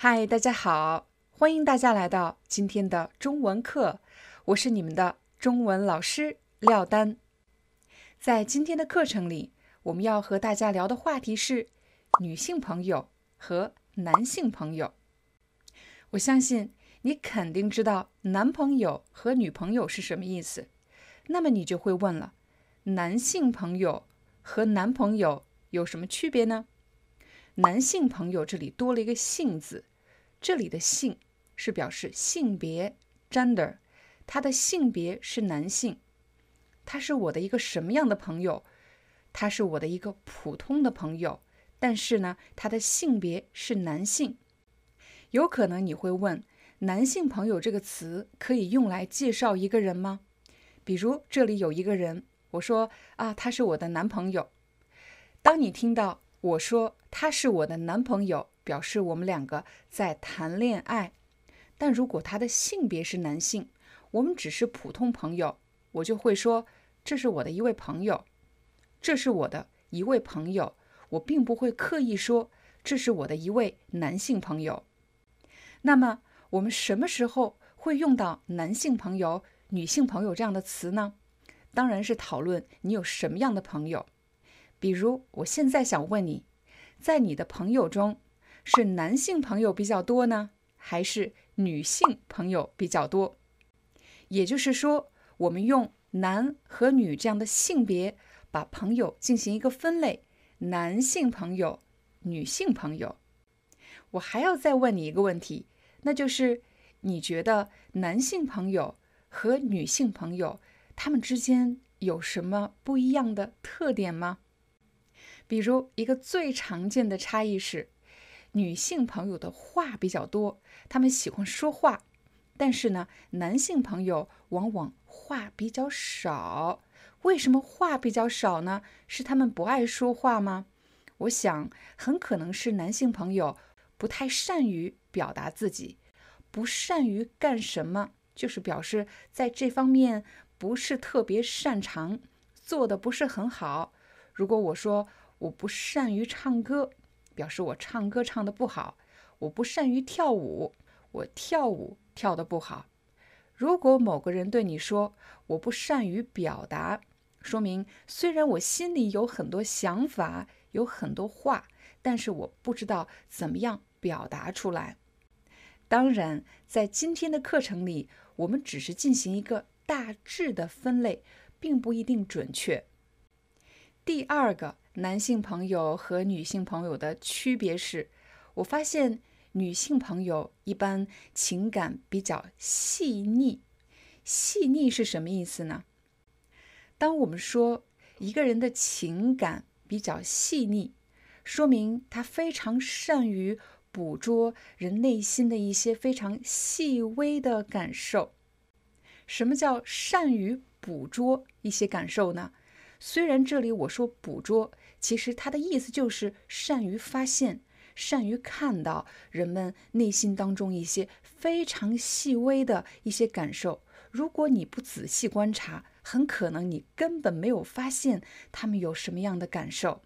嗨，大家好，欢迎大家来到今天的中文课，我是你们的中文老师廖丹。在今天的课程里，我们要和大家聊的话题是女性朋友和男性朋友。我相信你肯定知道男朋友和女朋友是什么意思，那么你就会问了：男性朋友和男朋友有什么区别呢？男性朋友这里多了一个“性”字，这里的“性”是表示性别 （gender），他的性别是男性。他是我的一个什么样的朋友？他是我的一个普通的朋友，但是呢，他的性别是男性。有可能你会问：“男性朋友这个词可以用来介绍一个人吗？”比如这里有一个人，我说：“啊，他是我的男朋友。”当你听到我说他是我的男朋友，表示我们两个在谈恋爱。但如果他的性别是男性，我们只是普通朋友，我就会说这是我的一位朋友，这是我的一位朋友。我并不会刻意说这是我的一位男性朋友。那么我们什么时候会用到男性朋友、女性朋友这样的词呢？当然是讨论你有什么样的朋友。比如，我现在想问你，在你的朋友中，是男性朋友比较多呢，还是女性朋友比较多？也就是说，我们用男和女这样的性别，把朋友进行一个分类：男性朋友、女性朋友。我还要再问你一个问题，那就是你觉得男性朋友和女性朋友他们之间有什么不一样的特点吗？比如，一个最常见的差异是，女性朋友的话比较多，他们喜欢说话；但是呢，男性朋友往往话比较少。为什么话比较少呢？是他们不爱说话吗？我想，很可能是男性朋友不太善于表达自己，不善于干什么，就是表示在这方面不是特别擅长，做的不是很好。如果我说，我不善于唱歌，表示我唱歌唱的不好；我不善于跳舞，我跳舞跳的不好。如果某个人对你说我不善于表达，说明虽然我心里有很多想法，有很多话，但是我不知道怎么样表达出来。当然，在今天的课程里，我们只是进行一个大致的分类，并不一定准确。第二个。男性朋友和女性朋友的区别是，我发现女性朋友一般情感比较细腻。细腻是什么意思呢？当我们说一个人的情感比较细腻，说明他非常善于捕捉人内心的一些非常细微的感受。什么叫善于捕捉一些感受呢？虽然这里我说捕捉。其实他的意思就是善于发现、善于看到人们内心当中一些非常细微的一些感受。如果你不仔细观察，很可能你根本没有发现他们有什么样的感受。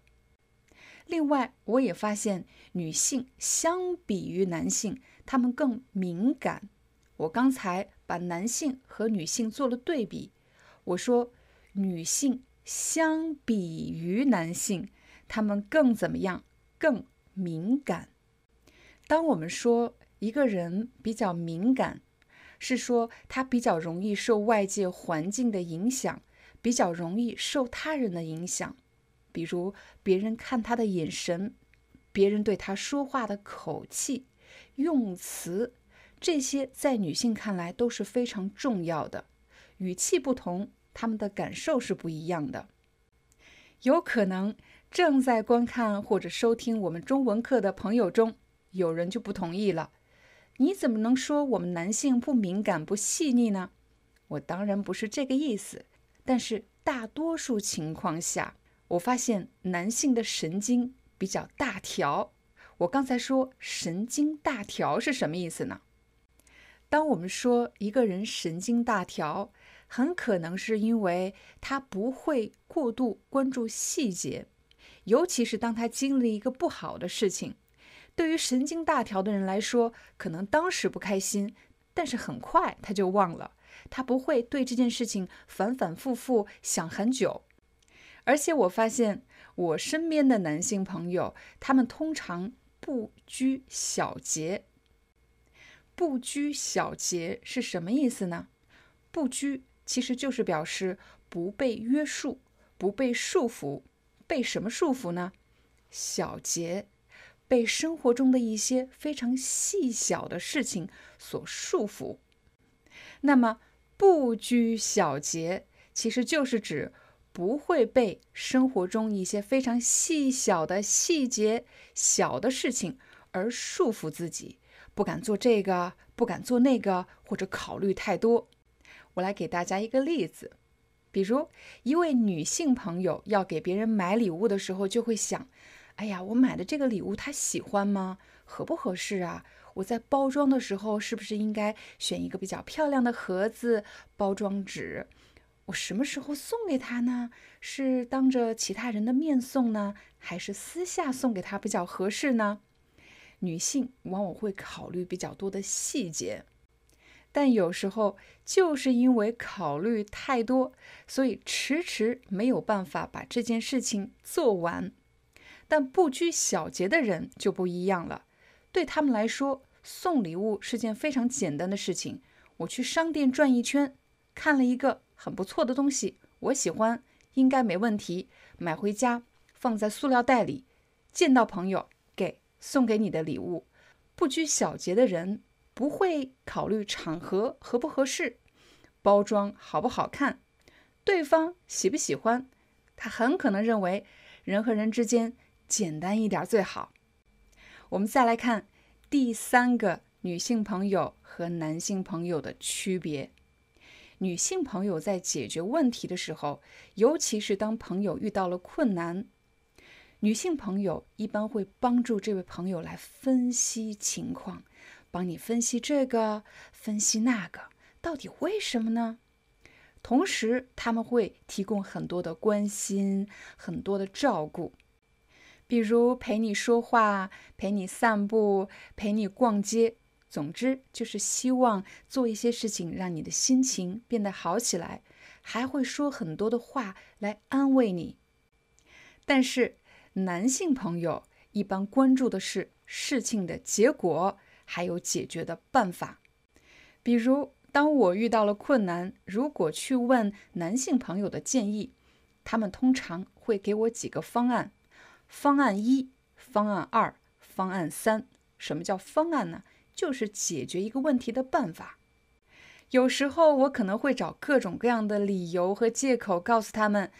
另外，我也发现女性相比于男性，他们更敏感。我刚才把男性和女性做了对比，我说女性。相比于男性，他们更怎么样？更敏感。当我们说一个人比较敏感，是说他比较容易受外界环境的影响，比较容易受他人的影响。比如别人看他的眼神，别人对他说话的口气、用词，这些在女性看来都是非常重要的。语气不同。他们的感受是不一样的，有可能正在观看或者收听我们中文课的朋友中，有人就不同意了。你怎么能说我们男性不敏感、不细腻呢？我当然不是这个意思，但是大多数情况下，我发现男性的神经比较大条。我刚才说神经大条是什么意思呢？当我们说一个人神经大条，很可能是因为他不会过度关注细节，尤其是当他经历一个不好的事情。对于神经大条的人来说，可能当时不开心，但是很快他就忘了。他不会对这件事情反反复复想很久。而且我发现，我身边的男性朋友，他们通常不拘小节。不拘小节是什么意思呢？不拘其实就是表示不被约束、不被束缚。被什么束缚呢？小节。被生活中的一些非常细小的事情所束缚，那么不拘小节其实就是指不会被生活中一些非常细小的细节、小的事情而束缚自己，不敢做这个，不敢做那个，或者考虑太多。我来给大家一个例子，比如一位女性朋友要给别人买礼物的时候，就会想。哎呀，我买的这个礼物他喜欢吗？合不合适啊？我在包装的时候是不是应该选一个比较漂亮的盒子、包装纸？我什么时候送给他呢？是当着其他人的面送呢，还是私下送给他比较合适呢？女性往往会考虑比较多的细节，但有时候就是因为考虑太多，所以迟迟没有办法把这件事情做完。但不拘小节的人就不一样了，对他们来说，送礼物是件非常简单的事情。我去商店转一圈，看了一个很不错的东西，我喜欢，应该没问题，买回家放在塑料袋里，见到朋友给送给你的礼物。不拘小节的人不会考虑场合合不合适，包装好不好看，对方喜不喜欢，他很可能认为人和人之间。简单一点最好。我们再来看第三个女性朋友和男性朋友的区别。女性朋友在解决问题的时候，尤其是当朋友遇到了困难，女性朋友一般会帮助这位朋友来分析情况，帮你分析这个，分析那个，到底为什么呢？同时，他们会提供很多的关心，很多的照顾。比如陪你说话，陪你散步，陪你逛街，总之就是希望做一些事情，让你的心情变得好起来，还会说很多的话来安慰你。但是男性朋友一般关注的是事情的结果，还有解决的办法。比如当我遇到了困难，如果去问男性朋友的建议，他们通常会给我几个方案。方案一、方案二、方案三，什么叫方案呢？就是解决一个问题的办法。有时候我可能会找各种各样的理由和借口，告诉他们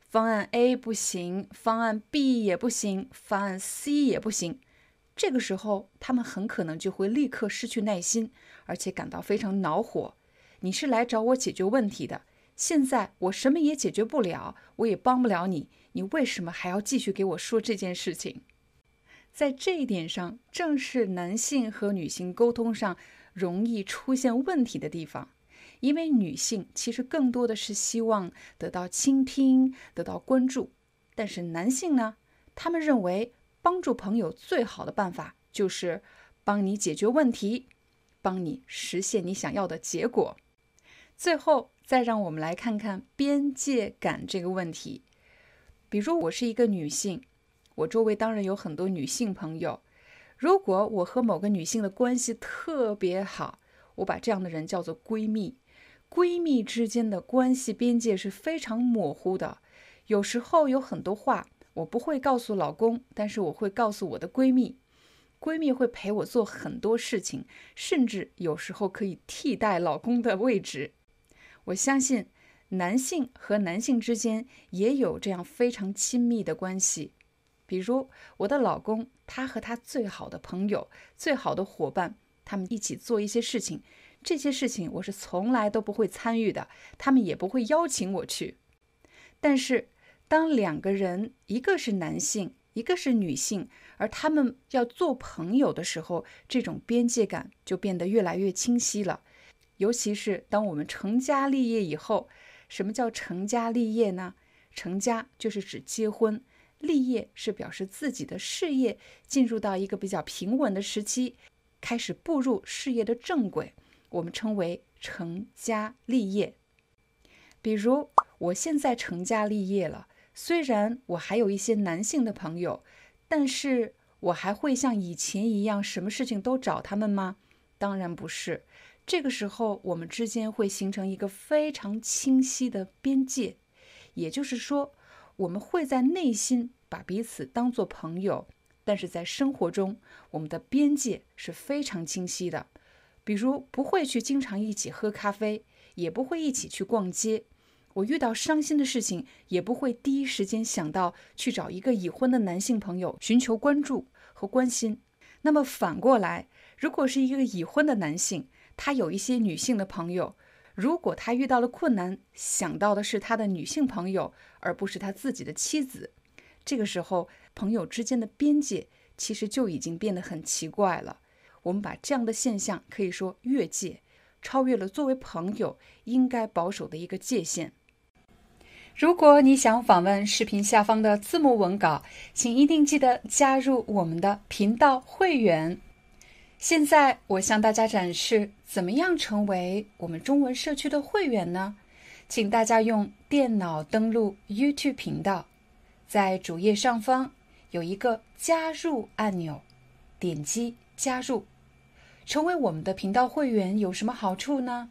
方案 A 不行，方案 B 也不行，方案 C 也不行。这个时候，他们很可能就会立刻失去耐心，而且感到非常恼火。你是来找我解决问题的。现在我什么也解决不了，我也帮不了你，你为什么还要继续给我说这件事情？在这一点上，正是男性和女性沟通上容易出现问题的地方。因为女性其实更多的是希望得到倾听、得到关注，但是男性呢，他们认为帮助朋友最好的办法就是帮你解决问题，帮你实现你想要的结果。最后。再让我们来看看边界感这个问题。比如，我是一个女性，我周围当然有很多女性朋友。如果我和某个女性的关系特别好，我把这样的人叫做闺蜜。闺蜜之间的关系边界是非常模糊的。有时候有很多话我不会告诉老公，但是我会告诉我的闺蜜。闺蜜会陪我做很多事情，甚至有时候可以替代老公的位置。我相信，男性和男性之间也有这样非常亲密的关系。比如我的老公，他和他最好的朋友、最好的伙伴，他们一起做一些事情，这些事情我是从来都不会参与的，他们也不会邀请我去。但是，当两个人，一个是男性，一个是女性，而他们要做朋友的时候，这种边界感就变得越来越清晰了。尤其是当我们成家立业以后，什么叫成家立业呢？成家就是指结婚。立业是表示自己的事业进入到一个比较平稳的时期，开始步入事业的正轨，我们称为成家立业。比如我现在成家立业了，虽然我还有一些男性的朋友，但是我还会像以前一样什么事情都找他们吗？当然不是。这个时候我们之间会形成一个非常清晰的边界，也就是说。我们会在内心把彼此当作朋友，但是在生活中，我们的边界是非常清晰的。比如，不会去经常一起喝咖啡，也不会一起去逛街。我遇到伤心的事情，也不会第一时间想到去找一个已婚的男性朋友寻求关注和关心。那么反过来，如果是一个已婚的男性，他有一些女性的朋友。如果他遇到了困难，想到的是他的女性朋友，而不是他自己的妻子，这个时候朋友之间的边界其实就已经变得很奇怪了。我们把这样的现象可以说越界，超越了作为朋友应该保守的一个界限。如果你想访问视频下方的字幕文稿，请一定记得加入我们的频道会员。现在我向大家展示怎么样成为我们中文社区的会员呢？请大家用电脑登录 YouTube 频道，在主页上方有一个加入按钮，点击加入，成为我们的频道会员有什么好处呢？